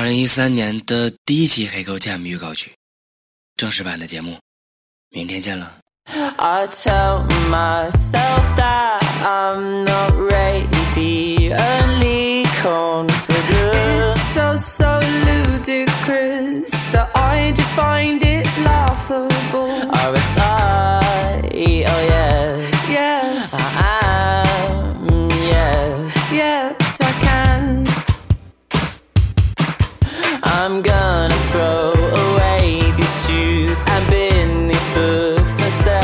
二零一三年的第一期《黑狗 jam》预告曲，正式版的节目，明天见了。news and been these books and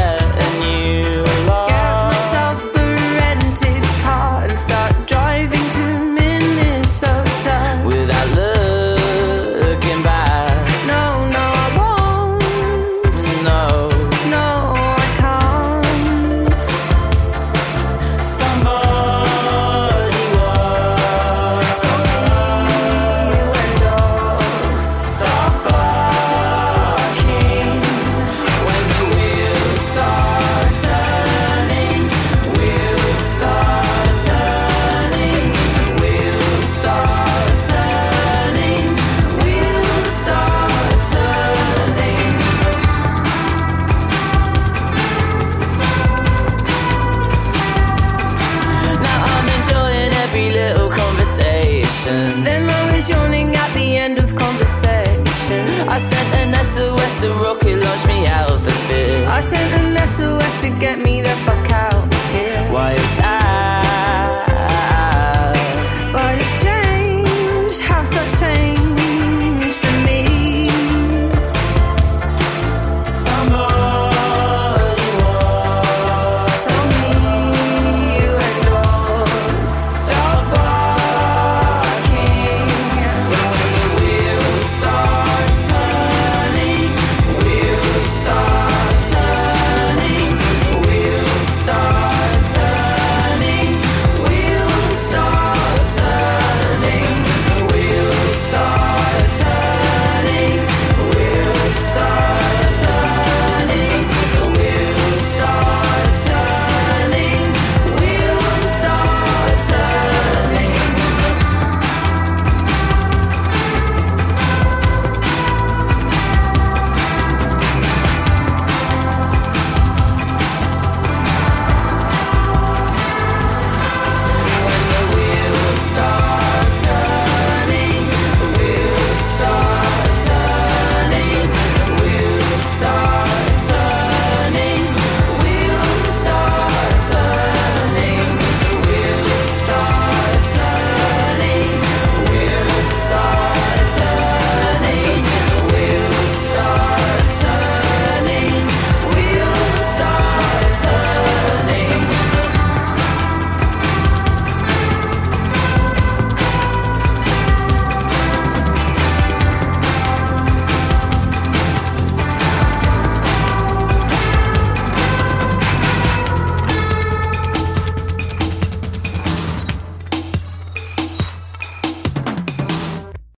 conversation. Then I was yawning at the end of conversation. I sent an SOS to Rocket, launched me out of the field. I sent an